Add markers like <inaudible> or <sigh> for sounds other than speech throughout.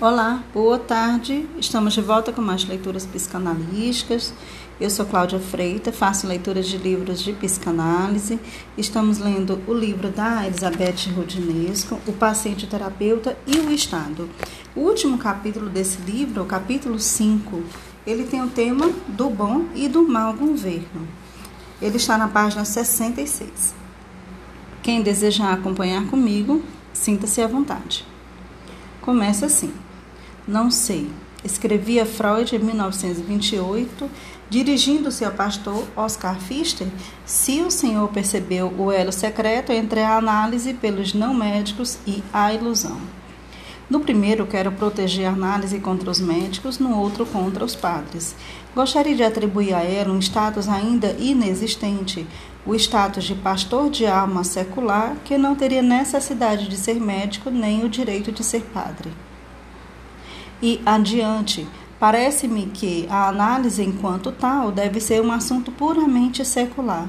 Olá, boa tarde. Estamos de volta com mais leituras psicanalísticas. Eu sou Cláudia Freita, faço leituras de livros de psicanálise. Estamos lendo o livro da Elizabeth Rudinesco, O Paciente o Terapeuta e o Estado. O último capítulo desse livro, o capítulo 5, ele tem o tema do bom e do mau governo. Ele está na página 66. Quem desejar acompanhar comigo, sinta-se à vontade. Começa assim. Não sei. Escrevia Freud em 1928, dirigindo-se ao pastor Oscar Pfister, se o senhor percebeu o elo secreto entre a análise pelos não médicos e a ilusão. No primeiro, quero proteger a análise contra os médicos, no outro, contra os padres. Gostaria de atribuir a ela um status ainda inexistente, o status de pastor de alma secular, que não teria necessidade de ser médico nem o direito de ser padre e adiante. Parece-me que a análise enquanto tal deve ser um assunto puramente secular.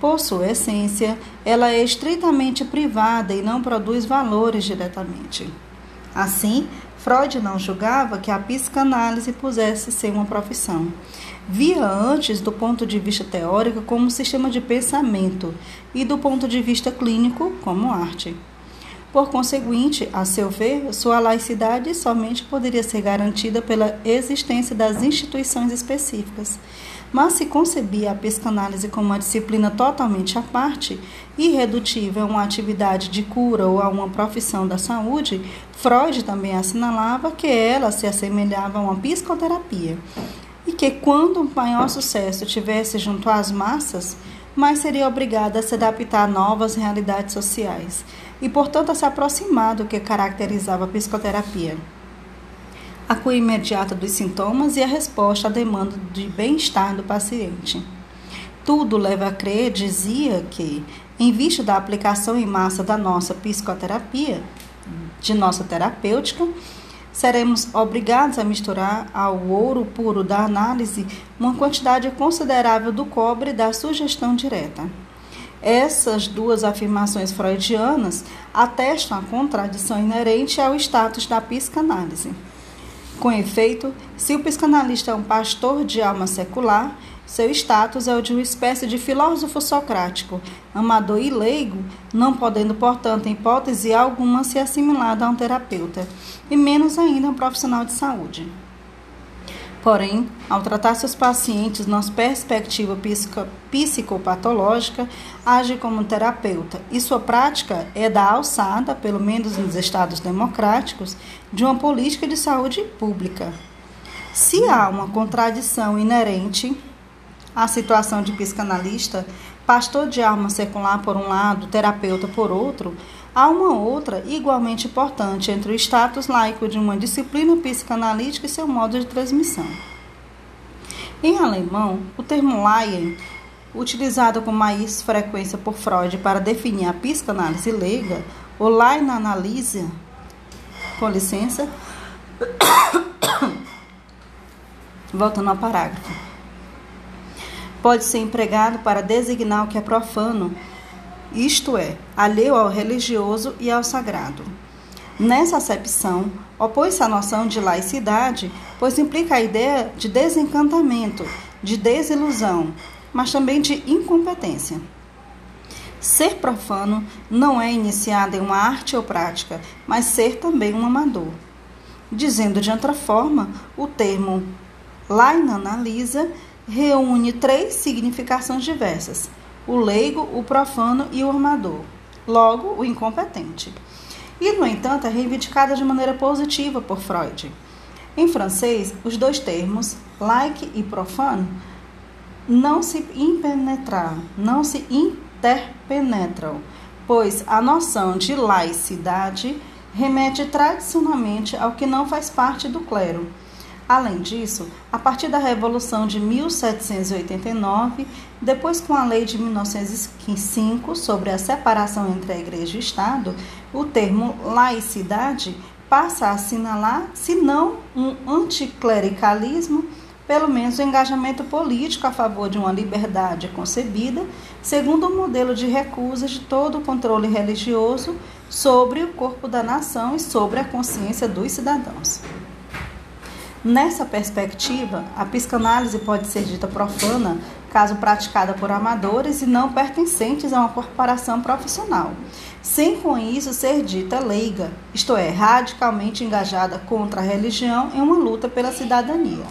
Por sua essência, ela é estritamente privada e não produz valores diretamente. Assim, Freud não julgava que a psicanálise pudesse ser uma profissão. Via antes, do ponto de vista teórico, como um sistema de pensamento e, do ponto de vista clínico, como arte. Por conseguinte, a seu ver, sua laicidade somente poderia ser garantida pela existência das instituições específicas. Mas se concebia a psicanálise como uma disciplina totalmente à parte, irredutível a uma atividade de cura ou a uma profissão da saúde, Freud também assinalava que ela se assemelhava a uma psicoterapia e que quando um maior sucesso tivesse junto às massas, mais seria obrigada a se adaptar a novas realidades sociais e, portanto, a se aproximar do que caracterizava a psicoterapia. A cura imediata dos sintomas e a resposta à demanda de bem-estar do paciente. Tudo leva a crer, dizia que, em vista da aplicação em massa da nossa psicoterapia, de nossa terapêutica, seremos obrigados a misturar ao ouro puro da análise uma quantidade considerável do cobre da sugestão direta. Essas duas afirmações freudianas atestam a contradição inerente ao status da psicanálise. Com efeito, se o psicanalista é um pastor de alma secular, seu status é o de uma espécie de filósofo socrático, amador e leigo, não podendo, portanto, em hipótese alguma, ser assimilado a um terapeuta, e menos ainda a um profissional de saúde. Porém, ao tratar seus pacientes na perspectiva psicopatológica, age como terapeuta e sua prática é da alçada, pelo menos nos estados democráticos, de uma política de saúde pública. Se há uma contradição inerente à situação de psicanalista, pastor de alma secular por um lado, terapeuta por outro, Há uma outra igualmente importante entre o status laico de uma disciplina psicanalítica e seu modo de transmissão. Em alemão, o termo Laien, utilizado com mais frequência por Freud para definir a psicanálise leiga, ou Laienanalyse, com licença, <coughs> voltando ao parágrafo, pode ser empregado para designar o que é profano isto é, alheio ao religioso e ao sagrado. Nessa acepção, opõe-se a noção de laicidade, pois implica a ideia de desencantamento, de desilusão, mas também de incompetência. Ser profano não é iniciado em uma arte ou prática, mas ser também um amador. Dizendo de outra forma, o termo lainanalisa reúne três significações diversas o leigo, o profano e o armador, logo, o incompetente. E, no entanto, é reivindicada de maneira positiva por Freud. Em francês, os dois termos, like e profano, não se impenetram, não se interpenetram, pois a noção de laicidade remete tradicionalmente ao que não faz parte do clero Além disso, a partir da Revolução de 1789, depois com a Lei de 1905 sobre a separação entre a Igreja e o Estado, o termo laicidade passa a assinalar, se não um anticlericalismo, pelo menos o um engajamento político a favor de uma liberdade concebida segundo o um modelo de recusa de todo o controle religioso sobre o corpo da nação e sobre a consciência dos cidadãos. Nessa perspectiva, a psicanálise pode ser dita profana caso praticada por amadores e não pertencentes a uma corporação profissional, sem com isso ser dita leiga, isto é, radicalmente engajada contra a religião em uma luta pela cidadania.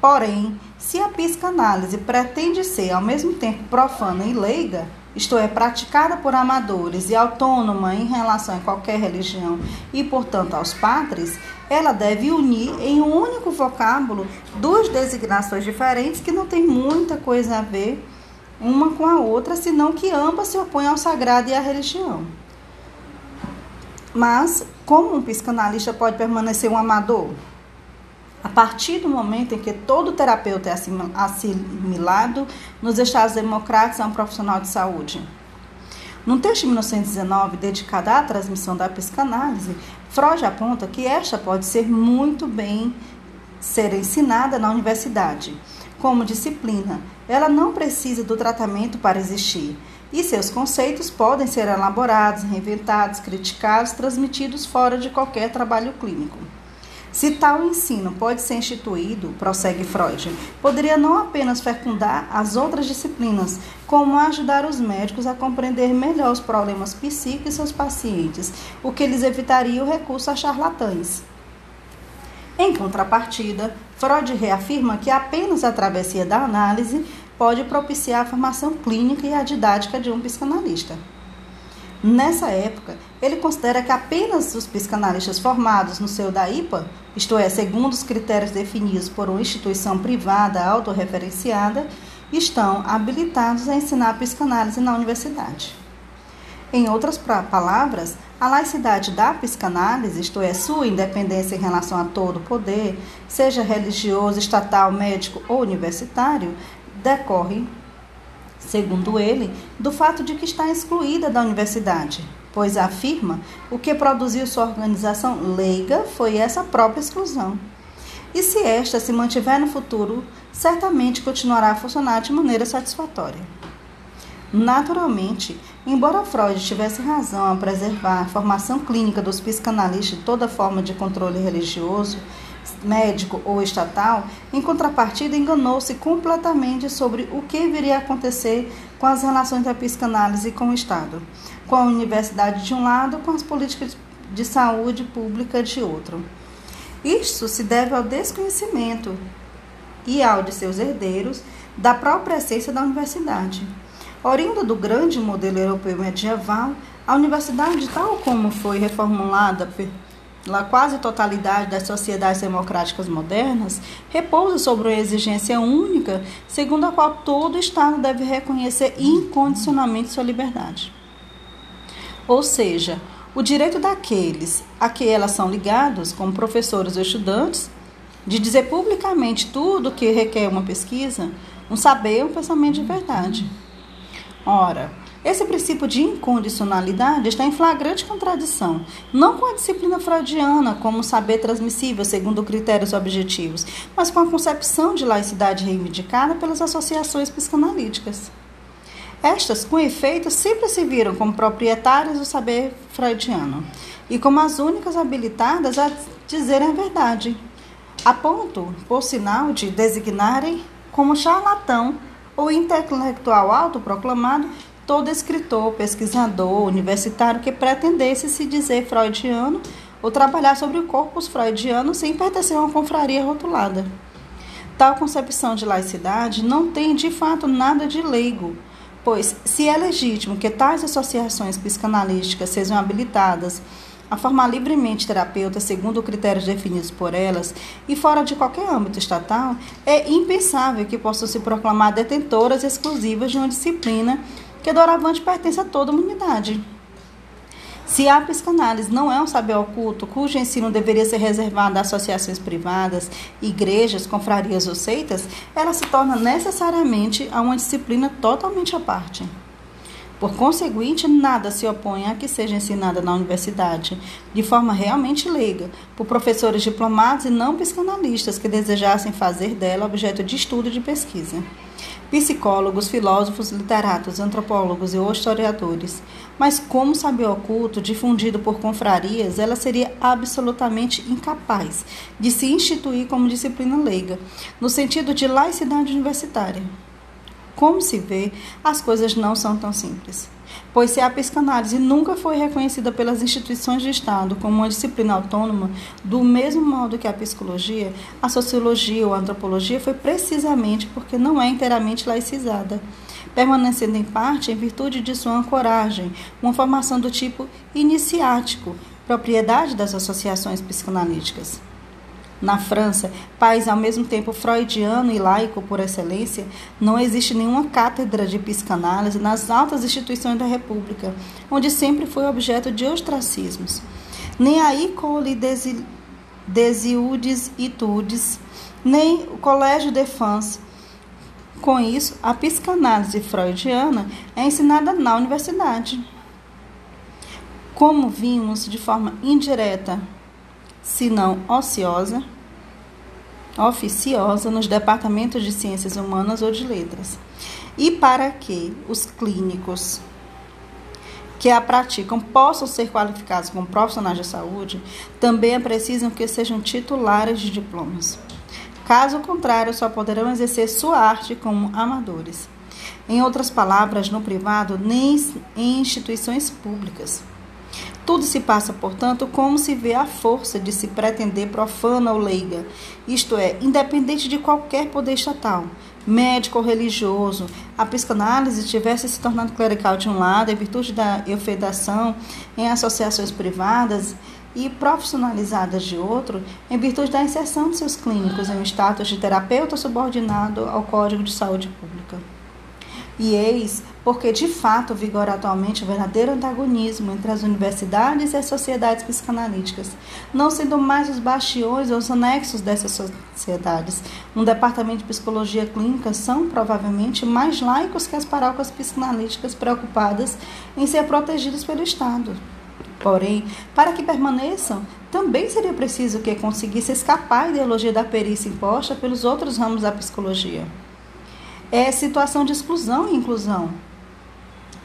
Porém, se a psicanálise pretende ser ao mesmo tempo profana e leiga, isto é, praticada por amadores e autônoma em relação a qualquer religião e, portanto, aos padres, ela deve unir em um único vocábulo duas designações diferentes que não têm muita coisa a ver uma com a outra, senão que ambas se opõem ao sagrado e à religião. Mas, como um psicanalista pode permanecer um amador? A partir do momento em que todo terapeuta é assimilado nos Estados Democráticos a um profissional de saúde. Num texto de 1919 dedicado à transmissão da psicanálise, Freud aponta que esta pode ser muito bem ser ensinada na universidade. Como disciplina, ela não precisa do tratamento para existir, e seus conceitos podem ser elaborados, reinventados, criticados, transmitidos fora de qualquer trabalho clínico. Se tal ensino pode ser instituído, prossegue Freud, poderia não apenas fecundar as outras disciplinas, como ajudar os médicos a compreender melhor os problemas psíquicos de seus pacientes, o que lhes evitaria o recurso a charlatães. Em contrapartida, Freud reafirma que apenas a travessia da análise pode propiciar a formação clínica e a didática de um psicanalista. Nessa época, ele considera que apenas os psicanalistas formados no seu DAIPA, isto é, segundo os critérios definidos por uma instituição privada autorreferenciada, estão habilitados a ensinar a psicanálise na universidade. Em outras palavras, a laicidade da psicanálise, isto é, sua independência em relação a todo o poder, seja religioso, estatal, médico ou universitário, decorre segundo ele, do fato de que está excluída da universidade, pois afirma o que produziu sua organização leiga foi essa própria exclusão. E se esta se mantiver no futuro, certamente continuará a funcionar de maneira satisfatória. Naturalmente, embora Freud tivesse razão ao preservar a formação clínica dos psicanalistas de toda forma de controle religioso, médico ou estatal, em contrapartida, enganou-se completamente sobre o que viria a acontecer com as relações da psicanálise com o Estado, com a universidade de um lado, com as políticas de saúde pública de outro. Isto se deve ao desconhecimento e ao de seus herdeiros da própria essência da universidade. Oriunda do grande modelo europeu medieval, a universidade, tal como foi reformulada na quase totalidade das sociedades democráticas modernas, repousa sobre uma exigência única, segundo a qual todo Estado deve reconhecer incondicionalmente sua liberdade. Ou seja, o direito daqueles a que elas são ligados, como professores ou estudantes, de dizer publicamente tudo o que requer uma pesquisa, um saber, um pensamento de verdade. Ora, esse princípio de incondicionalidade está em flagrante contradição, não com a disciplina freudiana como saber transmissível segundo critérios objetivos, mas com a concepção de laicidade reivindicada pelas associações psicanalíticas. Estas, com efeito, sempre se viram como proprietárias do saber freudiano e como as únicas habilitadas a dizerem a verdade, a ponto, por sinal, de designarem como charlatão ou intelectual autoproclamado todo escritor, pesquisador, universitário que pretendesse se dizer freudiano ou trabalhar sobre o corpus freudiano sem pertencer a uma confraria rotulada. Tal concepção de laicidade não tem de fato nada de leigo, pois, se é legítimo que tais associações psicanalísticas sejam habilitadas a formar livremente terapeutas segundo critérios definidos por elas e fora de qualquer âmbito estatal, é impensável que possam se proclamar detentoras exclusivas de uma disciplina que doravante pertence a toda a humanidade. Se a psicanálise não é um saber oculto, cujo ensino deveria ser reservado a associações privadas, igrejas, confrarias ou seitas, ela se torna necessariamente a uma disciplina totalmente à parte. Por conseguinte, nada se opõe a que seja ensinada na universidade, de forma realmente leiga, por professores diplomados e não psicanalistas que desejassem fazer dela objeto de estudo e de pesquisa. Psicólogos, filósofos, literatos, antropólogos e historiadores. Mas, como saber oculto, difundido por confrarias, ela seria absolutamente incapaz de se instituir como disciplina leiga, no sentido de laicidade universitária. Como se vê, as coisas não são tão simples pois se a psicanálise nunca foi reconhecida pelas instituições de Estado como uma disciplina autônoma, do mesmo modo que a psicologia, a sociologia ou a antropologia foi precisamente porque não é inteiramente laicizada, permanecendo em parte em virtude de sua ancoragem, uma formação do tipo iniciático, propriedade das associações psicanalíticas. Na França, país ao mesmo tempo freudiano e laico por excelência, não existe nenhuma cátedra de psicanálise nas altas instituições da República, onde sempre foi objeto de ostracismos. Nem a École des, des e Tudes, nem o Colégio de France. Com isso, a psicanálise freudiana é ensinada na universidade. Como vimos de forma indireta se não ociosa, oficiosa nos departamentos de ciências humanas ou de letras. E para que os clínicos que a praticam possam ser qualificados como profissionais de saúde, também é preciso que sejam titulares de diplomas. Caso contrário, só poderão exercer sua arte como amadores. Em outras palavras, no privado, nem em instituições públicas. Tudo se passa, portanto, como se vê a força de se pretender profana ou leiga, isto é, independente de qualquer poder estatal, médico ou religioso, a psicanálise tivesse se tornado clerical de um lado, em virtude da eufedação em associações privadas e profissionalizadas de outro, em virtude da inserção de seus clínicos em um status de terapeuta subordinado ao Código de Saúde Pública. E eis porque de fato vigora atualmente o verdadeiro antagonismo entre as universidades e as sociedades psicanalíticas, não sendo mais os bastiões ou os anexos dessas sociedades. Um departamento de psicologia clínica são provavelmente mais laicos que as paróquias psicanalíticas preocupadas em ser protegidas pelo Estado. Porém, para que permaneçam, também seria preciso que conseguisse escapar à ideologia da perícia imposta pelos outros ramos da psicologia é situação de exclusão e inclusão.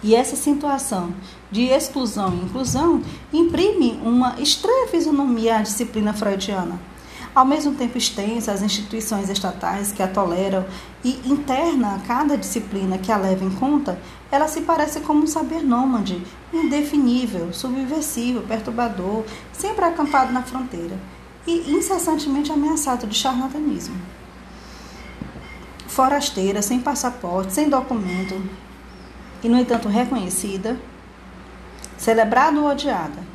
E essa situação de exclusão e inclusão imprime uma estranha fisionomia à disciplina freudiana. Ao mesmo tempo extensa, as instituições estatais que a toleram e interna a cada disciplina que a leva em conta, ela se parece como um saber nômade, indefinível, subversivo, perturbador, sempre acampado na fronteira e incessantemente ameaçado de charlatanismo forasteira, sem passaporte, sem documento, e no entanto reconhecida, celebrada ou odiada.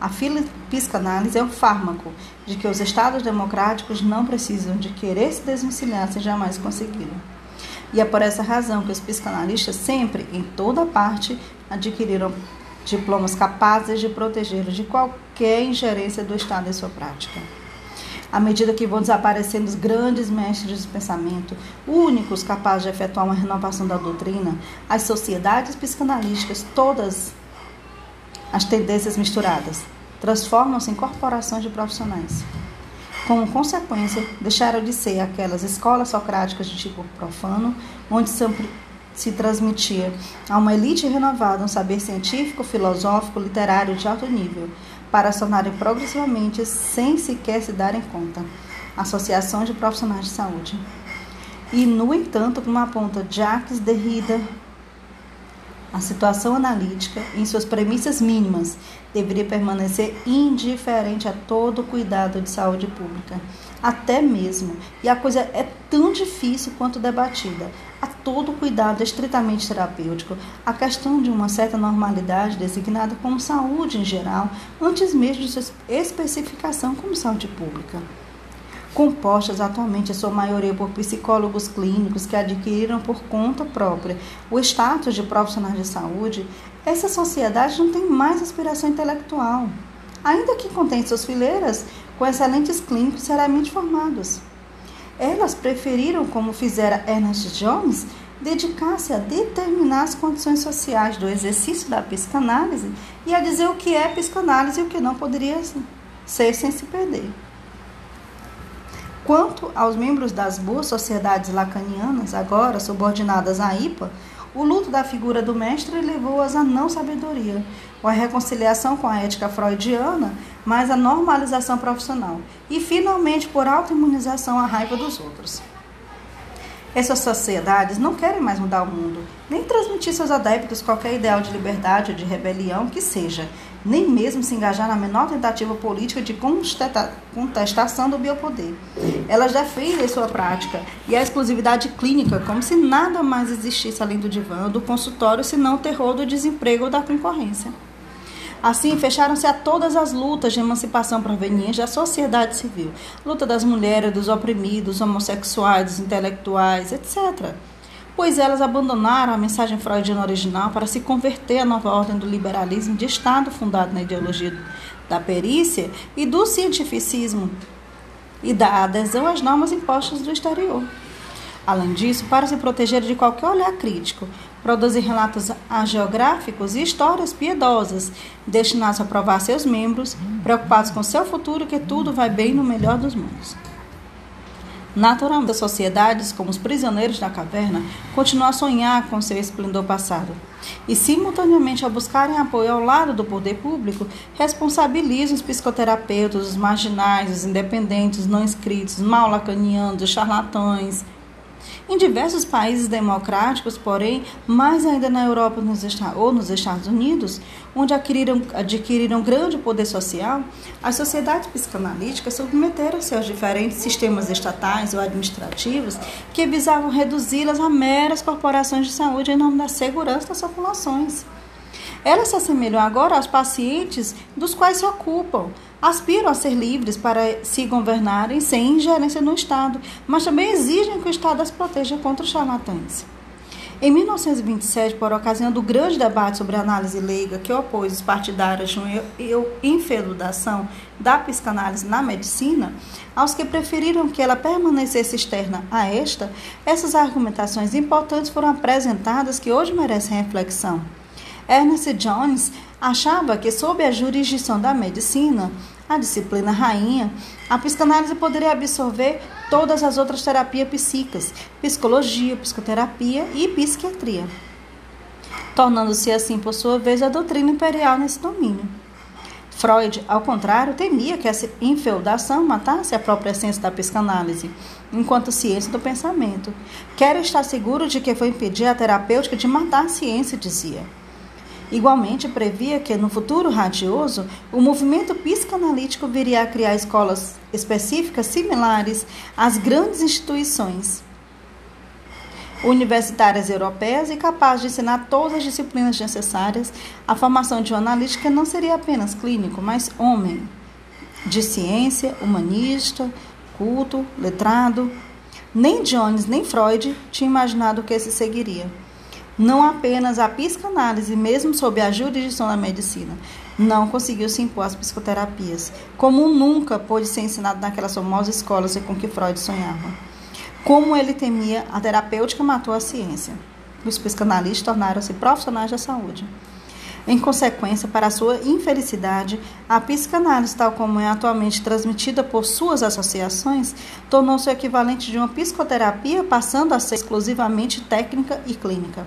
A psicanálise é o fármaco de que os estados democráticos não precisam de querer se desvencilhar se jamais conseguiram. E é por essa razão que os psicanalistas sempre, em toda parte, adquiriram diplomas capazes de protegê-los de qualquer ingerência do Estado em sua prática à medida que vão desaparecendo os grandes mestres do pensamento, únicos capazes de efetuar uma renovação da doutrina, as sociedades psicanalíticas, todas as tendências misturadas, transformam-se em corporações de profissionais. Como consequência, deixaram de ser aquelas escolas socráticas de tipo profano, onde sempre se transmitia a uma elite renovada um saber científico, filosófico, literário de alto nível, para sonarem progressivamente sem sequer se darem conta. Associação de Profissionais de Saúde. E, no entanto, como aponta Jacques Derrida, a situação analítica, em suas premissas mínimas, deveria permanecer indiferente a todo cuidado de saúde pública, até mesmo, e a coisa é tão difícil quanto debatida, a todo cuidado estritamente terapêutico, a questão de uma certa normalidade designada como saúde em geral, antes mesmo de sua especificação como saúde pública compostas atualmente, em sua maioria, por psicólogos clínicos que adquiriram por conta própria o status de profissionais de saúde, essa sociedade não tem mais aspiração intelectual, ainda que contém suas fileiras com excelentes clínicos seriamente formados. Elas preferiram, como fizera Ernest Jones, dedicar-se a determinar as condições sociais do exercício da psicanálise e a dizer o que é psicanálise e o que não poderia ser sem se perder. Quanto aos membros das boas sociedades lacanianas, agora subordinadas à IPA, o luto da figura do mestre levou-as à não sabedoria, ou à reconciliação com a ética freudiana, mas à normalização profissional, e finalmente por autoimunização à raiva dos outros. Essas sociedades não querem mais mudar o mundo, nem transmitir seus adeptos qualquer ideal de liberdade ou de rebelião que seja, nem mesmo se engajar na menor tentativa política de contestação do biopoder. Elas defendem sua prática e a exclusividade clínica como se nada mais existisse além do divã, do consultório, senão o terror do desemprego ou da concorrência. Assim, fecharam-se a todas as lutas de emancipação provenientes da sociedade civil, luta das mulheres, dos oprimidos, homossexuais, dos intelectuais, etc. Pois elas abandonaram a mensagem freudiana original para se converter à nova ordem do liberalismo de Estado fundado na ideologia da perícia e do cientificismo e da adesão às normas impostas do exterior. Além disso, para se proteger de qualquer olhar crítico, produzir relatos geográficos e histórias piedosas, destinados a provar seus membros, preocupados com seu futuro, que tudo vai bem no melhor dos mundos. Naturalmente, as sociedades, como os prisioneiros da caverna, continuam a sonhar com seu esplendor passado. E, simultaneamente, ao buscarem apoio ao lado do poder público, responsabilizam os psicoterapeutas, os marginais, os independentes, os não inscritos, os mal lacanianos, os charlatães, em diversos países democráticos, porém, mais ainda na Europa ou nos Estados Unidos, onde adquiriram, adquiriram grande poder social, as sociedades psicanalíticas submeteram-se aos diferentes sistemas estatais ou administrativos que visavam reduzi-las a meras corporações de saúde em nome da segurança das populações. Elas se assemelham agora aos pacientes dos quais se ocupam, aspiram a ser livres para se governarem sem ingerência no Estado, mas também exigem que o Estado as proteja contra os charlatães. Em 1927, por ocasião do grande debate sobre a análise leiga que opôs os partidários de uma infeludação da psicanálise na medicina, aos que preferiram que ela permanecesse externa a esta, essas argumentações importantes foram apresentadas que hoje merecem reflexão. Ernest Jones achava que, sob a jurisdição da medicina, a disciplina rainha, a psicanálise poderia absorver todas as outras terapias psíquicas, psicologia, psicoterapia e psiquiatria, tornando-se assim, por sua vez, a doutrina imperial nesse domínio. Freud, ao contrário, temia que essa infeudação matasse a própria essência da psicanálise, enquanto ciência do pensamento. Quer estar seguro de que foi impedir a terapêutica de matar a ciência, dizia. Igualmente, previa que, no futuro radioso, o movimento psicanalítico viria a criar escolas específicas similares às grandes instituições universitárias europeias e capazes de ensinar todas as disciplinas necessárias. A formação de um analítica não seria apenas clínico, mas homem, de ciência, humanista, culto, letrado. Nem Jones nem Freud tinham imaginado que esse seguiria não apenas a psicanálise, mesmo sob a jurisdição da medicina, não conseguiu se impor às psicoterapias, como nunca pôde ser ensinado naquelas famosas escolas com que Freud sonhava. Como ele temia, a terapêutica matou a ciência. Os psicanalistas tornaram-se profissionais da saúde. Em consequência, para sua infelicidade, a psicanálise, tal como é atualmente transmitida por suas associações, tornou-se o equivalente de uma psicoterapia, passando a ser exclusivamente técnica e clínica.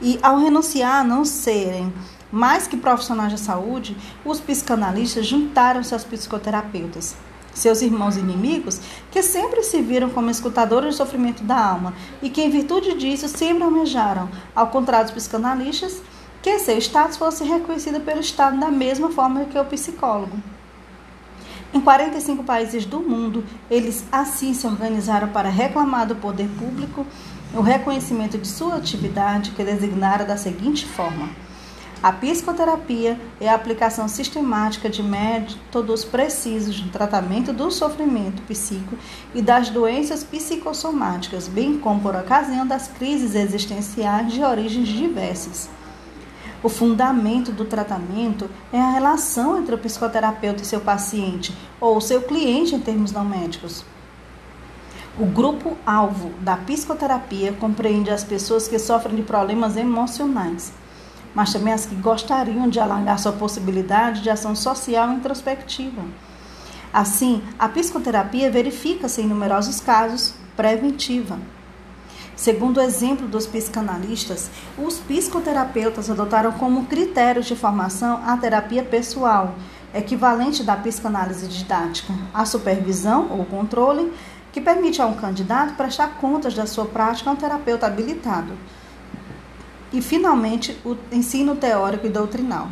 E ao renunciar a não serem mais que profissionais da saúde, os psicanalistas juntaram-se aos psicoterapeutas, seus irmãos inimigos, que sempre se viram como escutadores do sofrimento da alma e que, em virtude disso, sempre almejaram, ao contrário dos psicanalistas, que seu status fosse reconhecido pelo Estado da mesma forma que o psicólogo. Em 45 países do mundo, eles assim se organizaram para reclamar do poder público o reconhecimento de sua atividade, que designara da seguinte forma: a psicoterapia é a aplicação sistemática de métodos precisos no tratamento do sofrimento psíquico e das doenças psicossomáticas, bem como por ocasião das crises existenciais de origens diversas. O fundamento do tratamento é a relação entre o psicoterapeuta e seu paciente, ou seu cliente em termos não médicos. O grupo-alvo da psicoterapia compreende as pessoas que sofrem de problemas emocionais, mas também as que gostariam de alargar sua possibilidade de ação social introspectiva. Assim, a psicoterapia verifica-se em numerosos casos preventiva. Segundo o exemplo dos psicanalistas, os psicoterapeutas adotaram como critérios de formação a terapia pessoal, equivalente da psicanálise didática, a supervisão ou controle, que permite a um candidato prestar contas da sua prática a um terapeuta habilitado. E, finalmente, o ensino teórico e doutrinal.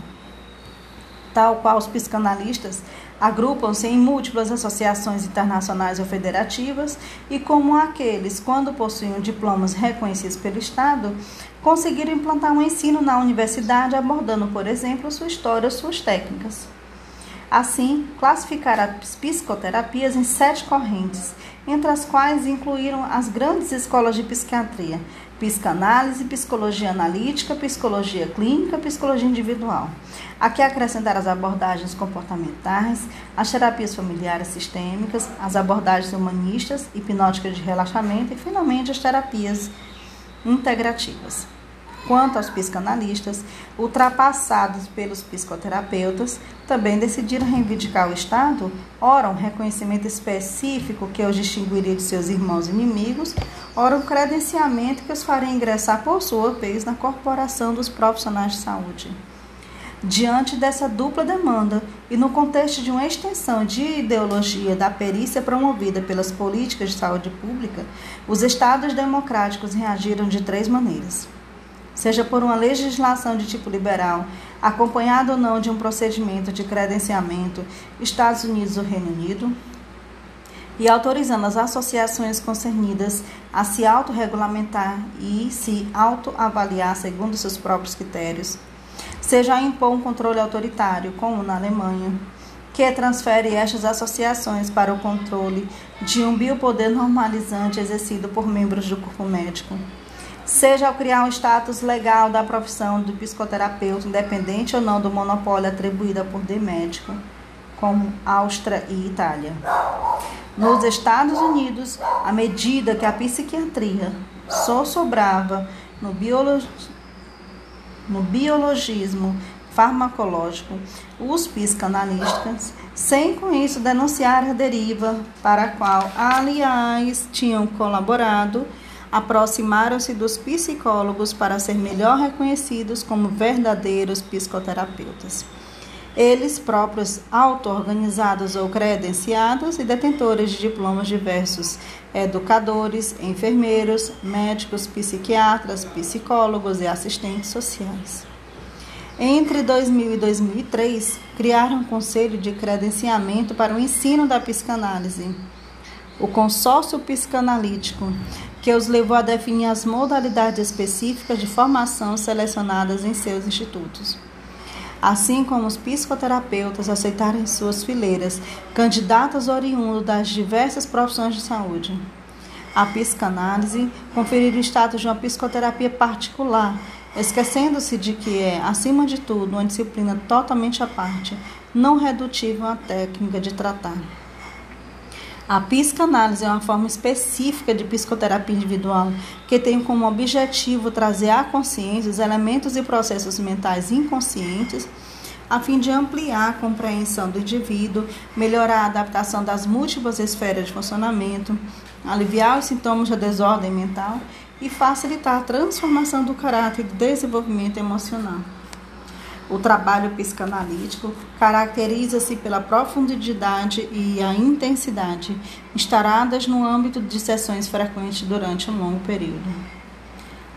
Tal qual os psicanalistas agrupam-se em múltiplas associações internacionais ou federativas e, como aqueles, quando possuem diplomas reconhecidos pelo Estado, conseguiram implantar um ensino na universidade abordando, por exemplo, sua história ou suas técnicas. Assim, classificaram as psicoterapias em sete correntes, entre as quais incluíram as grandes escolas de psiquiatria, psicanálise, psicologia analítica, psicologia clínica, psicologia individual. Aqui acrescentar as abordagens comportamentais, as terapias familiares sistêmicas, as abordagens humanistas, hipnóticas de relaxamento e, finalmente, as terapias integrativas. Quanto aos psicanalistas, ultrapassados pelos psicoterapeutas, também decidiram reivindicar o Estado, ora um reconhecimento específico que os distinguiria de seus irmãos inimigos, ora um credenciamento que os faria ingressar por sua vez na corporação dos profissionais de saúde. Diante dessa dupla demanda e no contexto de uma extensão de ideologia da perícia promovida pelas políticas de saúde pública, os estados democráticos reagiram de três maneiras seja por uma legislação de tipo liberal, acompanhada ou não de um procedimento de credenciamento, Estados Unidos ou Reino Unido, e autorizando as associações concernidas a se autorregulamentar e se autoavaliar segundo seus próprios critérios, seja a impor um controle autoritário, como na Alemanha, que transfere estas associações para o controle de um biopoder normalizante exercido por membros do corpo médico seja ao criar um status legal da profissão do psicoterapeuta, independente ou não do monopólio atribuído por de médico, como Áustria e Itália. Nos Estados Unidos, à medida que a psiquiatria só sobrava no, no biologismo farmacológico, os psicanalistas, sem com isso denunciar a deriva para a qual, aliás, tinham colaborado, aproximaram-se dos psicólogos para ser melhor reconhecidos como verdadeiros psicoterapeutas. Eles próprios auto-organizados ou credenciados e detentores de diplomas diversos, educadores, enfermeiros, médicos, psiquiatras, psicólogos e assistentes sociais. Entre 2000 e 2003, criaram um conselho de credenciamento para o ensino da psicanálise, o consórcio psicanalítico, que os levou a definir as modalidades específicas de formação selecionadas em seus institutos. Assim como os psicoterapeutas aceitaram em suas fileiras candidatos oriundos das diversas profissões de saúde. A psicanálise conferiu o status de uma psicoterapia particular, esquecendo-se de que é, acima de tudo, uma disciplina totalmente à parte, não redutível à técnica de tratar. A psicanálise é uma forma específica de psicoterapia individual que tem como objetivo trazer à consciência os elementos e processos mentais inconscientes a fim de ampliar a compreensão do indivíduo, melhorar a adaptação das múltiplas esferas de funcionamento, aliviar os sintomas da desordem mental e facilitar a transformação do caráter e do desenvolvimento emocional. O trabalho psicanalítico caracteriza-se pela profundidade e a intensidade, instauradas no âmbito de sessões frequentes durante um longo período.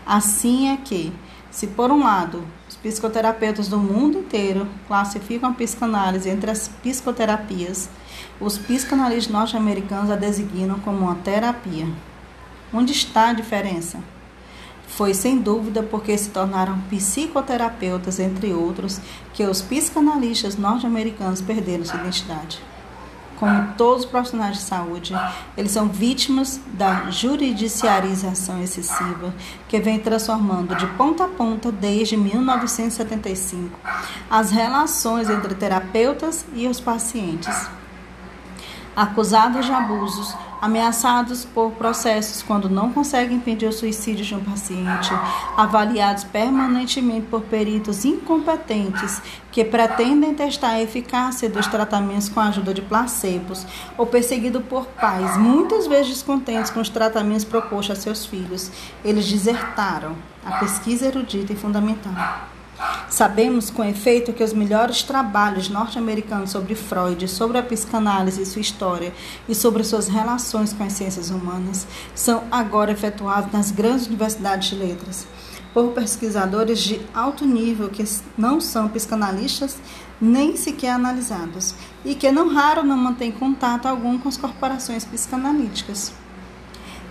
Assim é que, se por um lado os psicoterapeutas do mundo inteiro classificam a psicanálise entre as psicoterapias, os psicanalistas norte-americanos a designam como uma terapia. Onde está a diferença? Foi sem dúvida porque se tornaram psicoterapeutas, entre outros, que os psicanalistas norte-americanos perderam sua identidade. Como todos os profissionais de saúde, eles são vítimas da juridiciarização excessiva que vem transformando de ponta a ponta desde 1975 as relações entre terapeutas e os pacientes. Acusados de abusos, ameaçados por processos quando não conseguem impedir o suicídio de um paciente, avaliados permanentemente por peritos incompetentes que pretendem testar a eficácia dos tratamentos com a ajuda de placebos, ou perseguido por pais muitas vezes descontentes com os tratamentos propostos a seus filhos. Eles desertaram a pesquisa erudita e fundamental. Sabemos com efeito que os melhores trabalhos norte-americanos sobre Freud, sobre a psicanálise e sua história e sobre suas relações com as ciências humanas são agora efetuados nas grandes universidades de letras por pesquisadores de alto nível que não são psicanalistas nem sequer analisados e que não raro não mantêm contato algum com as corporações psicanalíticas.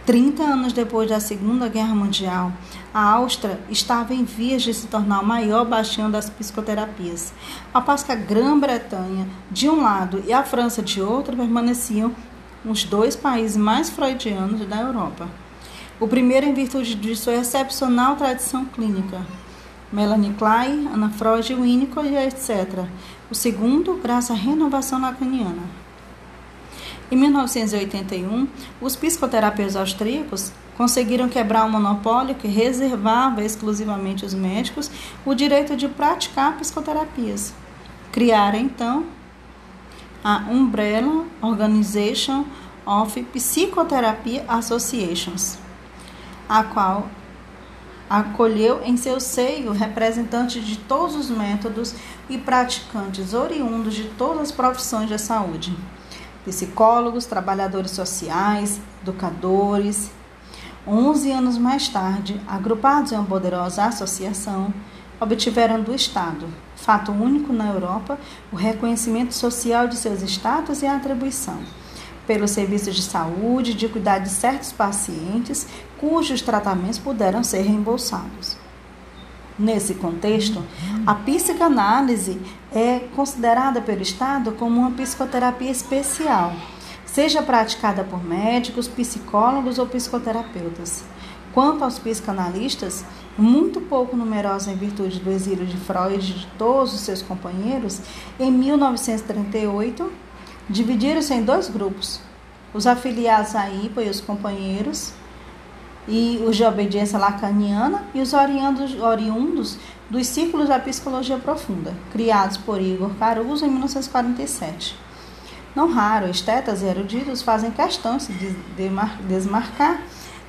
30 anos depois da Segunda Guerra Mundial, a Áustria estava em vias de se tornar o maior bastião das psicoterapias, ao passo que a Grã-Bretanha, de um lado, e a França, de outro, permaneciam os dois países mais freudianos da Europa. O primeiro em virtude de sua excepcional tradição clínica, Melanie Klein, Anna Freud, Winnicott, etc. O segundo, graças à renovação lacaniana. Em 1981, os psicoterapeutas austríacos conseguiram quebrar o monopólio que reservava exclusivamente aos médicos o direito de praticar psicoterapias. Criaram então a Umbrella Organization of Psychotherapy Associations, a qual acolheu em seu seio representantes de todos os métodos e praticantes oriundos de todas as profissões da saúde psicólogos, trabalhadores sociais, educadores. Onze anos mais tarde, agrupados em uma poderosa associação, obtiveram do Estado, fato único na Europa, o reconhecimento social de seus status e atribuição, pelos serviços de saúde de cuidado de certos pacientes cujos tratamentos puderam ser reembolsados. Nesse contexto, a psicanálise é considerada pelo Estado como uma psicoterapia especial, seja praticada por médicos, psicólogos ou psicoterapeutas. Quanto aos psicanalistas, muito pouco numerosos em virtude do exílio de Freud e de todos os seus companheiros, em 1938, dividiram-se em dois grupos: os afiliados à IPA e os companheiros, e os de obediência lacaniana e os oriundos dos círculos da psicologia profunda, criados por Igor Caruso em 1947. Não raro, estetas e eruditos fazem questão de desmarcar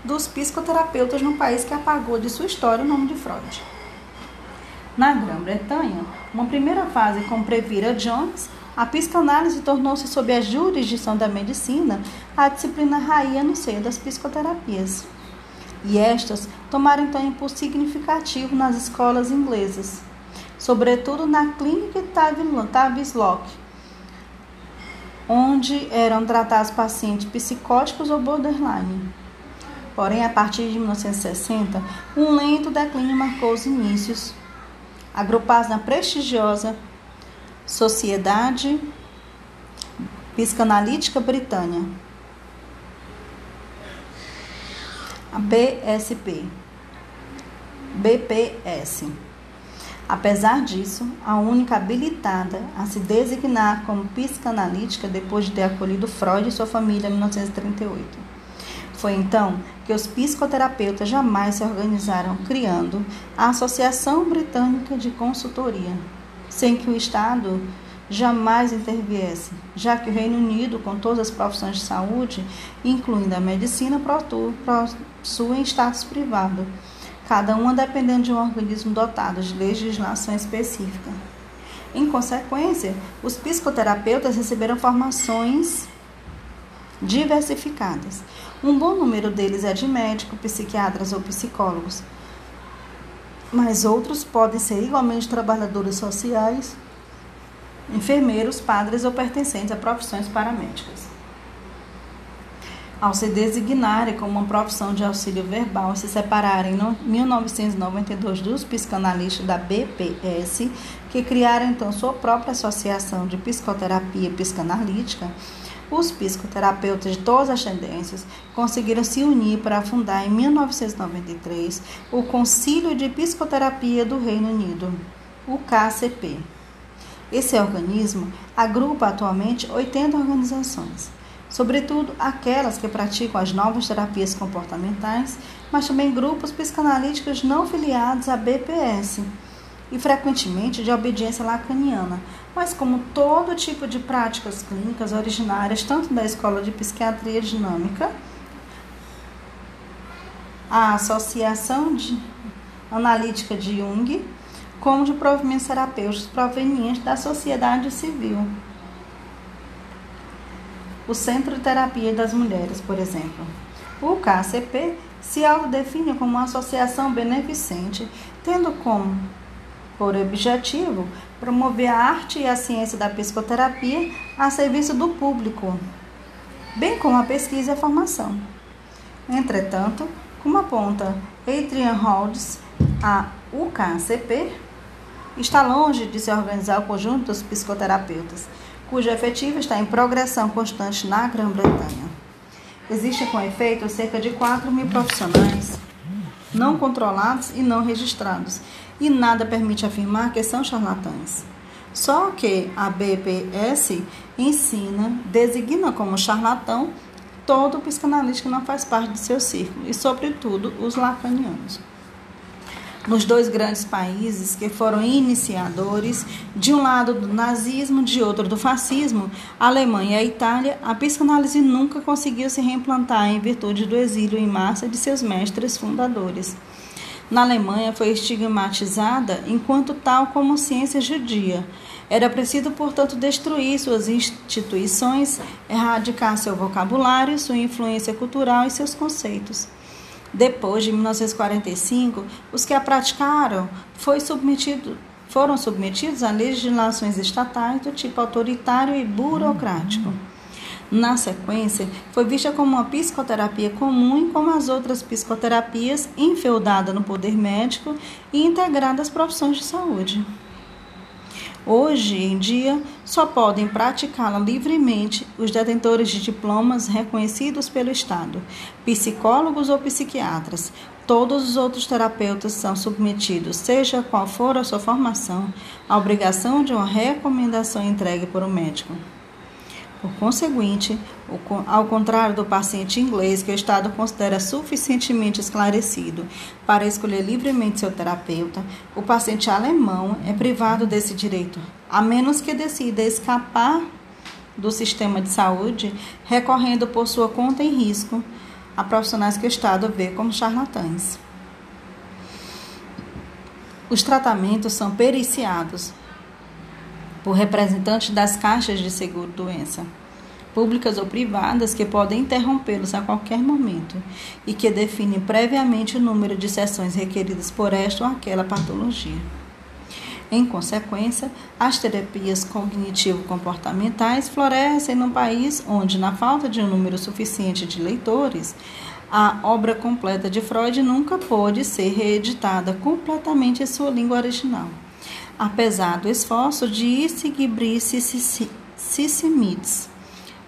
dos psicoterapeutas no país que apagou de sua história o nome de Freud. Na Grã-Bretanha, uma primeira fase com Previra Jones, a psicanálise tornou-se, sob a jurisdição da medicina, a disciplina rainha no seio das psicoterapias e estas tomaram então impulso significativo nas escolas inglesas, sobretudo na clínica Tavistock, onde eram tratados pacientes psicóticos ou borderline. Porém, a partir de 1960, um lento declínio marcou os inícios, agrupados na prestigiosa Sociedade Psicanalítica Britânia, a BSP, BPS. Apesar disso, a única habilitada a se designar como psicanalítica depois de ter acolhido Freud e sua família em 1938. Foi então que os psicoterapeutas jamais se organizaram criando a Associação Britânica de Consultoria, sem que o Estado jamais interviesse, já que o Reino Unido, com todas as profissões de saúde, incluindo a medicina, possuem status privado, cada uma dependendo de um organismo dotado de legislação específica. Em consequência, os psicoterapeutas receberam formações diversificadas. Um bom número deles é de médico, psiquiatras ou psicólogos, mas outros podem ser igualmente trabalhadores sociais enfermeiros, padres ou pertencentes a profissões paramédicas. Ao se designarem como uma profissão de auxílio verbal e se separarem em 1992 dos psicanalistas da BPS, que criaram então sua própria associação de psicoterapia psicanalítica, os psicoterapeutas de todas as tendências conseguiram se unir para fundar em 1993 o Concílio de Psicoterapia do Reino Unido, o KCP. Esse organismo agrupa atualmente 80 organizações. Sobretudo aquelas que praticam as novas terapias comportamentais, mas também grupos psicanalíticos não filiados à BPS e frequentemente de obediência lacaniana, mas como todo tipo de práticas clínicas originárias tanto da Escola de Psiquiatria Dinâmica, a Associação de Analítica de Jung, como de provimentos terapêuticos provenientes da sociedade civil. O Centro de Terapia das Mulheres, por exemplo. O KCP se autodefine como uma associação beneficente, tendo como por objetivo promover a arte e a ciência da psicoterapia a serviço do público, bem como a pesquisa e a formação. Entretanto, como aponta Adrian Holds, a UKCP está longe de se organizar o conjunto dos psicoterapeutas, cujo efetivo está em progressão constante na Grã-Bretanha. Existem, com efeito, cerca de 4 mil profissionais não controlados e não registrados, e nada permite afirmar que são charlatães. Só que a BPS ensina, designa como charlatão todo psicanalista que não faz parte de seu círculo, e sobretudo os lacanianos nos dois grandes países que foram iniciadores, de um lado do nazismo, de outro do fascismo, a Alemanha e a Itália, a psicanálise nunca conseguiu se reimplantar em virtude do exílio em massa de seus mestres fundadores. Na Alemanha foi estigmatizada enquanto tal como ciência judia. Era preciso, portanto, destruir suas instituições, erradicar seu vocabulário, sua influência cultural e seus conceitos. Depois de 1945, os que a praticaram submetido, foram submetidos a legislações estatais do tipo autoritário e burocrático. Na sequência, foi vista como uma psicoterapia comum como as outras psicoterapias, enfeudada no poder médico e integrada às profissões de saúde. Hoje em dia, só podem praticá-la livremente os detentores de diplomas reconhecidos pelo Estado, psicólogos ou psiquiatras. Todos os outros terapeutas são submetidos, seja qual for a sua formação, à obrigação de uma recomendação entregue por um médico. Por conseguinte, ao contrário do paciente inglês, que o Estado considera suficientemente esclarecido para escolher livremente seu terapeuta, o paciente alemão é privado desse direito, a menos que decida escapar do sistema de saúde, recorrendo por sua conta em risco a profissionais que o Estado vê como charlatães. Os tratamentos são periciados, por representantes das caixas de seguro-doença, públicas ou privadas, que podem interrompê-los a qualquer momento e que definem previamente o número de sessões requeridas por esta ou aquela patologia. Em consequência, as terapias cognitivo-comportamentais florescem num país onde, na falta de um número suficiente de leitores, a obra completa de Freud nunca pôde ser reeditada completamente em sua língua original apesar do esforço de Isigbrice Sissimides,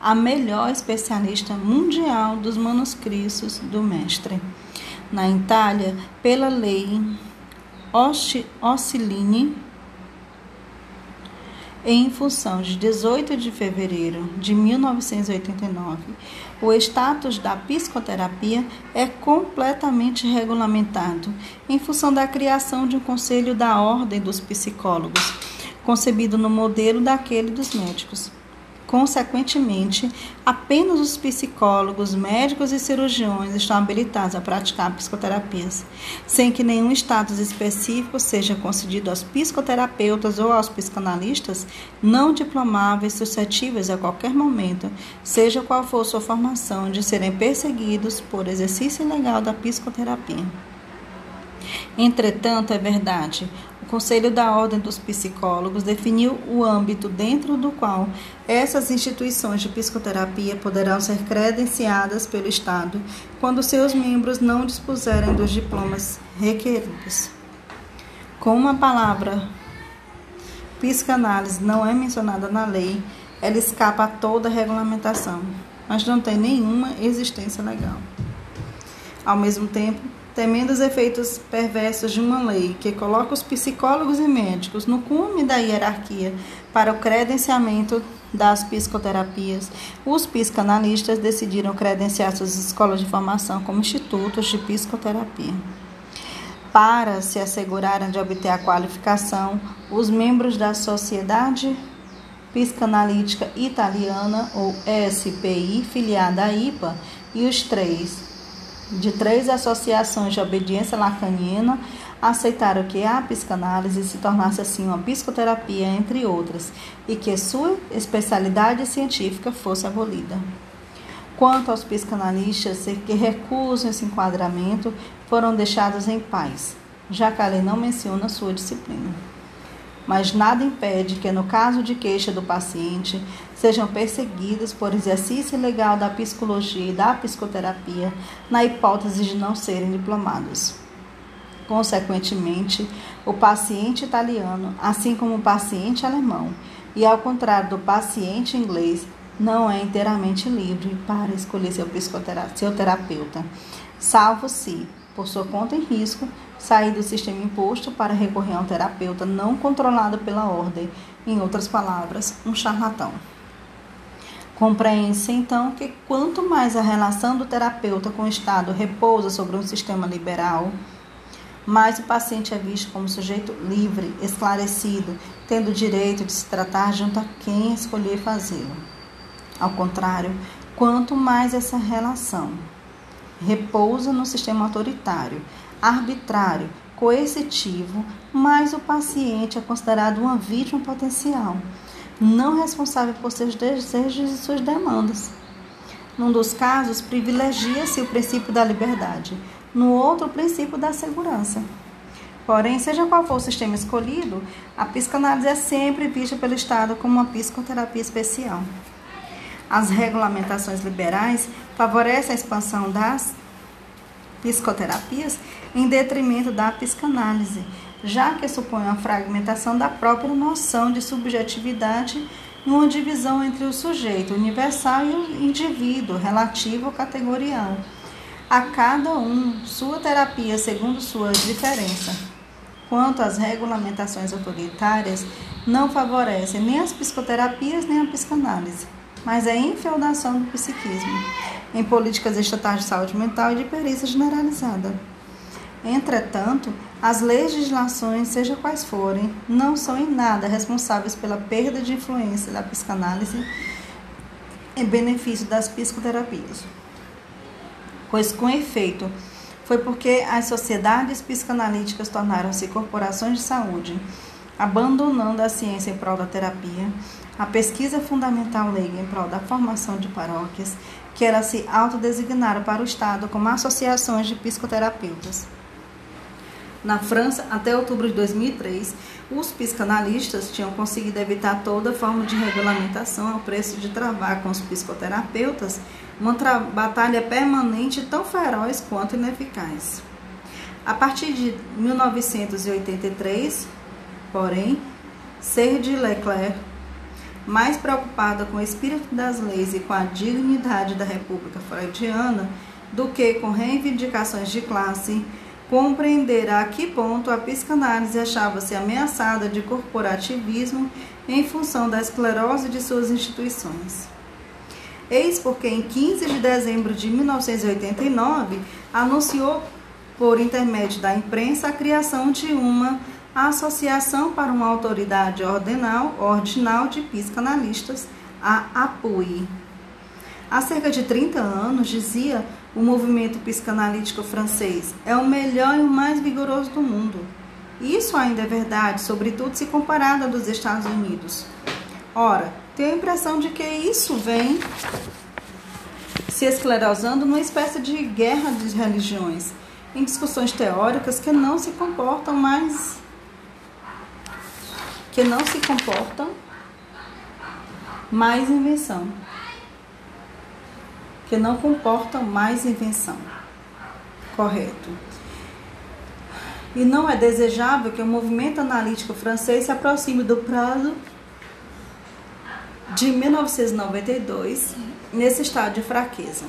a melhor especialista mundial dos manuscritos do mestre. Na Itália, pela lei Osciline, em função de 18 de fevereiro de 1989, o status da psicoterapia é completamente regulamentado em função da criação de um conselho da Ordem dos Psicólogos, concebido no modelo daquele dos médicos. Consequentemente, apenas os psicólogos, médicos e cirurgiões estão habilitados a praticar psicoterapias, sem que nenhum status específico seja concedido aos psicoterapeutas ou aos psicanalistas não diplomáveis suscetíveis a qualquer momento, seja qual for sua formação, de serem perseguidos por exercício ilegal da psicoterapia. Entretanto, é verdade, Conselho da Ordem dos Psicólogos definiu o âmbito dentro do qual essas instituições de psicoterapia poderão ser credenciadas pelo Estado quando seus membros não dispuserem dos diplomas requeridos. Como a palavra psicanálise não é mencionada na lei, ela escapa a toda regulamentação, mas não tem nenhuma existência legal. Ao mesmo tempo, temendo os efeitos perversos de uma lei que coloca os psicólogos e médicos no cume da hierarquia para o credenciamento das psicoterapias, os psicanalistas decidiram credenciar suas escolas de formação como institutos de psicoterapia. Para se assegurarem de obter a qualificação, os membros da Sociedade Psicanalítica Italiana, ou SPI, filiada à IPA, e os três de três associações de obediência lacaniana aceitaram que a psicanálise se tornasse assim uma psicoterapia, entre outras, e que sua especialidade científica fosse abolida. Quanto aos psicanalistas que recusam esse enquadramento, foram deixados em paz, já que a lei não menciona sua disciplina. Mas nada impede que, no caso de queixa do paciente, sejam perseguidos por exercício ilegal da psicologia e da psicoterapia, na hipótese de não serem diplomados. Consequentemente, o paciente italiano, assim como o paciente alemão, e ao contrário do paciente inglês, não é inteiramente livre para escolher seu, seu terapeuta, salvo se, por sua conta e risco, sair do sistema imposto para recorrer a um terapeuta não controlado pela ordem, em outras palavras, um charlatão. Compreende-se então que quanto mais a relação do terapeuta com o Estado repousa sobre um sistema liberal, mais o paciente é visto como sujeito livre, esclarecido, tendo o direito de se tratar junto a quem escolher fazê-lo. Ao contrário, quanto mais essa relação repousa no sistema autoritário, arbitrário, coercitivo, mais o paciente é considerado uma vítima potencial, não responsável por seus desejos e suas demandas. Num dos casos, privilegia-se o princípio da liberdade, no outro, o princípio da segurança. Porém, seja qual for o sistema escolhido, a psicanálise é sempre vista pelo Estado como uma psicoterapia especial. As regulamentações liberais favorecem a expansão das psicoterapias em detrimento da psicanálise, já que supõe a fragmentação da própria noção de subjetividade e uma divisão entre o sujeito universal e o indivíduo relativo ou categorial. A cada um sua terapia segundo sua diferença. Quanto às regulamentações autoritárias, não favorecem nem as psicoterapias nem a psicanálise, mas a infeudação do psiquismo em políticas estatais de saúde mental e de perícia generalizada. Entretanto, as legislações, seja quais forem, não são em nada responsáveis pela perda de influência da psicanálise em benefício das psicoterapias. Pois, com efeito, foi porque as sociedades psicanalíticas tornaram-se corporações de saúde, abandonando a ciência em prol da terapia, a pesquisa fundamental leiga em prol da formação de paróquias, que elas se autodesignaram para o Estado como associações de psicoterapeutas. Na França, até outubro de 2003, os psicanalistas tinham conseguido evitar toda forma de regulamentação ao preço de travar com os psicoterapeutas uma batalha permanente tão feroz quanto ineficaz. A partir de 1983, porém, Serge Leclerc, mais preocupada com o espírito das leis e com a dignidade da República Freudiana do que com reivindicações de classe, compreender a que ponto a psicanálise achava-se ameaçada de corporativismo em função da esclerose de suas instituições. Eis porque, em 15 de dezembro de 1989, anunciou, por intermédio da imprensa, a criação de uma Associação para uma Autoridade Ordinal, Ordinal de Psicanalistas, a APUI. Há cerca de 30 anos, dizia o movimento psicanalítico francês é o melhor e o mais vigoroso do mundo. Isso ainda é verdade, sobretudo se comparado ao dos Estados Unidos. Ora, tenho a impressão de que isso vem se esclerosando numa espécie de guerra de religiões, em discussões teóricas que não se comportam mais que não se comportam mais invenção que não comportam mais invenção. Correto. E não é desejável que o movimento analítico francês se aproxime do prazo de 1992 nesse estado de fraqueza.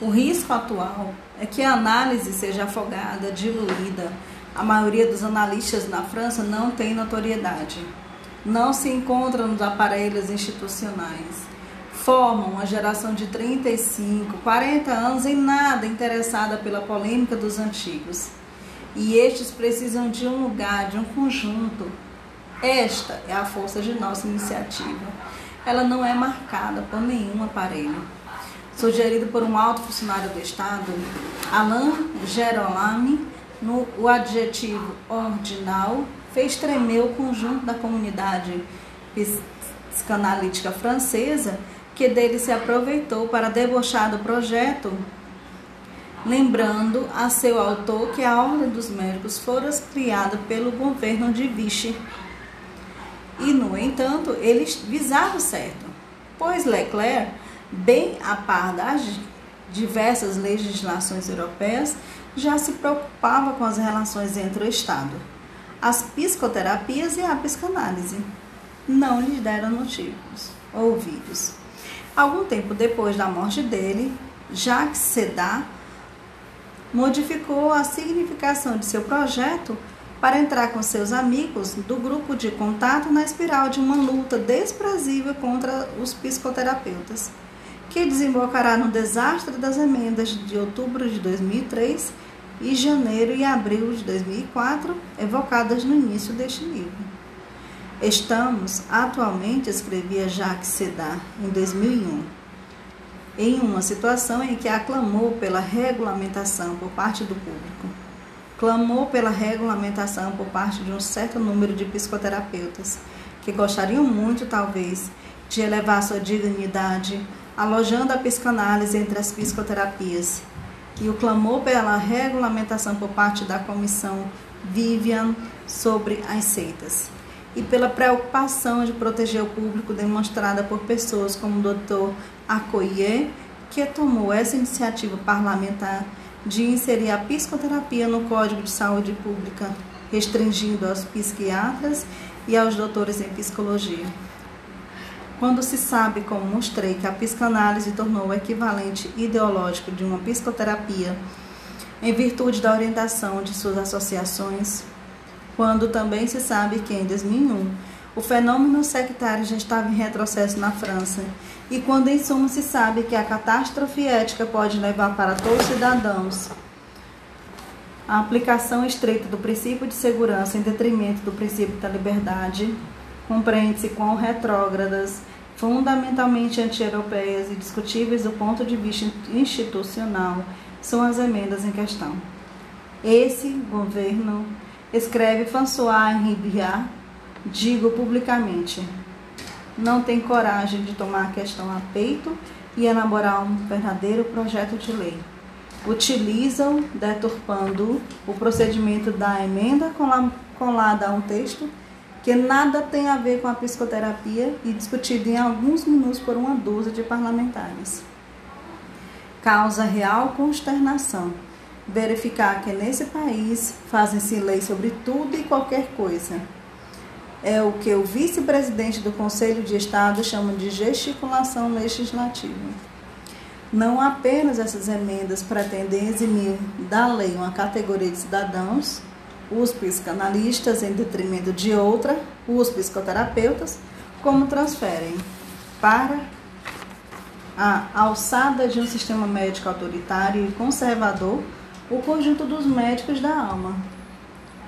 O risco atual é que a análise seja afogada, diluída. A maioria dos analistas na França não tem notoriedade. não se encontram nos aparelhos institucionais. Formam uma geração de 35, 40 anos em nada interessada pela polêmica dos antigos. E estes precisam de um lugar, de um conjunto. Esta é a força de nossa iniciativa. Ela não é marcada por nenhum aparelho. Sugerido por um alto funcionário do Estado, Alain Gerolami, no, o adjetivo ordinal fez tremer o conjunto da comunidade psicanalítica francesa, que dele se aproveitou para debochar do projeto, lembrando a seu autor que a Ordem dos Médicos fora criada pelo governo de Vichy. E, no entanto, ele visava o certo, pois Leclerc, bem a par das diversas legislações europeias, já se preocupava com as relações entre o Estado, as psicoterapias e a psicanálise. Não lhes deram motivos, ouvidos. Algum tempo depois da morte dele, Jacques Sedar modificou a significação de seu projeto para entrar com seus amigos do grupo de contato na espiral de uma luta desprezível contra os psicoterapeutas, que desembocará no desastre das emendas de outubro de 2003 e janeiro e abril de 2004, evocadas no início deste livro. Estamos, atualmente, escrevia Jacques Sedar, em 2001, em uma situação em que aclamou pela regulamentação por parte do público. Clamou pela regulamentação por parte de um certo número de psicoterapeutas, que gostariam muito, talvez, de elevar sua dignidade, alojando a psicanálise entre as psicoterapias e o clamor pela regulamentação por parte da comissão Vivian sobre as seitas e pela preocupação de proteger o público demonstrada por pessoas como o Dr. Akoye, que tomou essa iniciativa parlamentar de inserir a psicoterapia no Código de Saúde Pública, restringindo aos psiquiatras e aos doutores em psicologia. Quando se sabe, como mostrei, que a psicanálise tornou o equivalente ideológico de uma psicoterapia em virtude da orientação de suas associações, quando também se sabe que em 2001 o fenômeno sectário já estava em retrocesso na França, e quando em suma se sabe que a catástrofe ética pode levar para todos os cidadãos a aplicação estreita do princípio de segurança em detrimento do princípio da liberdade, compreende-se quão retrógradas fundamentalmente anti-europeias e discutíveis do ponto de vista institucional são as emendas em questão. Esse governo, escreve François Ribiat, digo publicamente, não tem coragem de tomar a questão a peito e elaborar um verdadeiro projeto de lei. Utilizam, deturpando o procedimento da emenda colada a um texto que nada tem a ver com a psicoterapia e discutido em alguns minutos por uma dúzia de parlamentares. Causa real consternação verificar que nesse país fazem-se leis sobre tudo e qualquer coisa. É o que o vice-presidente do Conselho de Estado chama de gesticulação legislativa. Não apenas essas emendas pretendem eximir da lei uma categoria de cidadãos, os psicanalistas em detrimento de outra, os psicoterapeutas, como transferem para a alçada de um sistema médico autoritário e conservador o conjunto dos médicos da alma,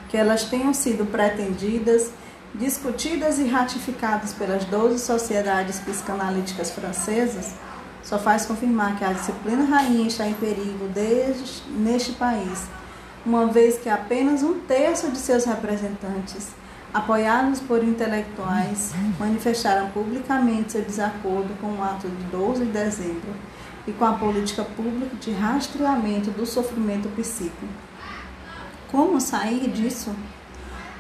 que elas tenham sido pretendidas, discutidas e ratificadas pelas 12 sociedades psicanalíticas francesas, só faz confirmar que a disciplina rainha está em perigo desde, neste país uma vez que apenas um terço de seus representantes, apoiados por intelectuais, manifestaram publicamente seu desacordo com o ato de 12 de dezembro e com a política pública de rastreamento do sofrimento psíquico. Como sair disso?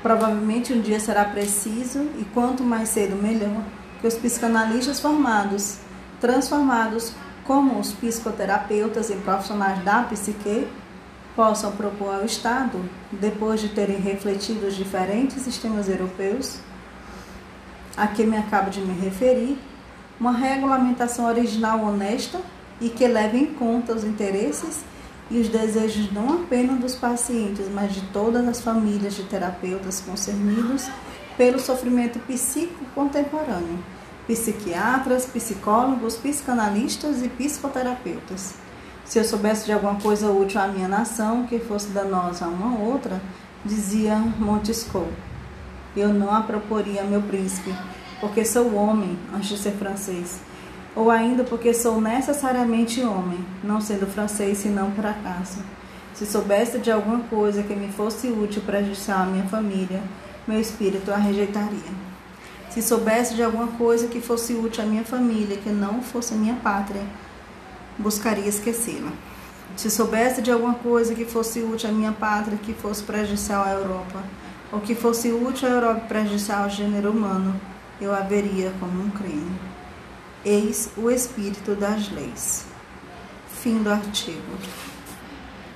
Provavelmente um dia será preciso, e quanto mais cedo melhor, que os psicanalistas formados, transformados como os psicoterapeutas em profissionais da psique, possam propor ao Estado, depois de terem refletido os diferentes sistemas europeus a que me acabo de me referir, uma regulamentação original honesta e que leve em conta os interesses e os desejos não apenas dos pacientes, mas de todas as famílias de terapeutas concernidos pelo sofrimento psíquico contemporâneo, psiquiatras, psicólogos, psicanalistas e psicoterapeutas. Se eu soubesse de alguma coisa útil à minha nação que fosse danosa a uma outra, dizia Montesquieu, eu não a proporia meu príncipe, porque sou homem antes de ser francês, ou ainda porque sou necessariamente homem, não sendo francês senão por acaso. Se soubesse de alguma coisa que me fosse útil para prejudiciar a minha família, meu espírito a rejeitaria. Se soubesse de alguma coisa que fosse útil à minha família, que não fosse a minha pátria, buscaria esquecê-la. Se soubesse de alguma coisa que fosse útil à minha pátria, que fosse prejudicial à Europa, ou que fosse útil à Europa e prejudicial ao gênero humano, eu a veria como um crime. Eis o espírito das leis. Fim do artigo.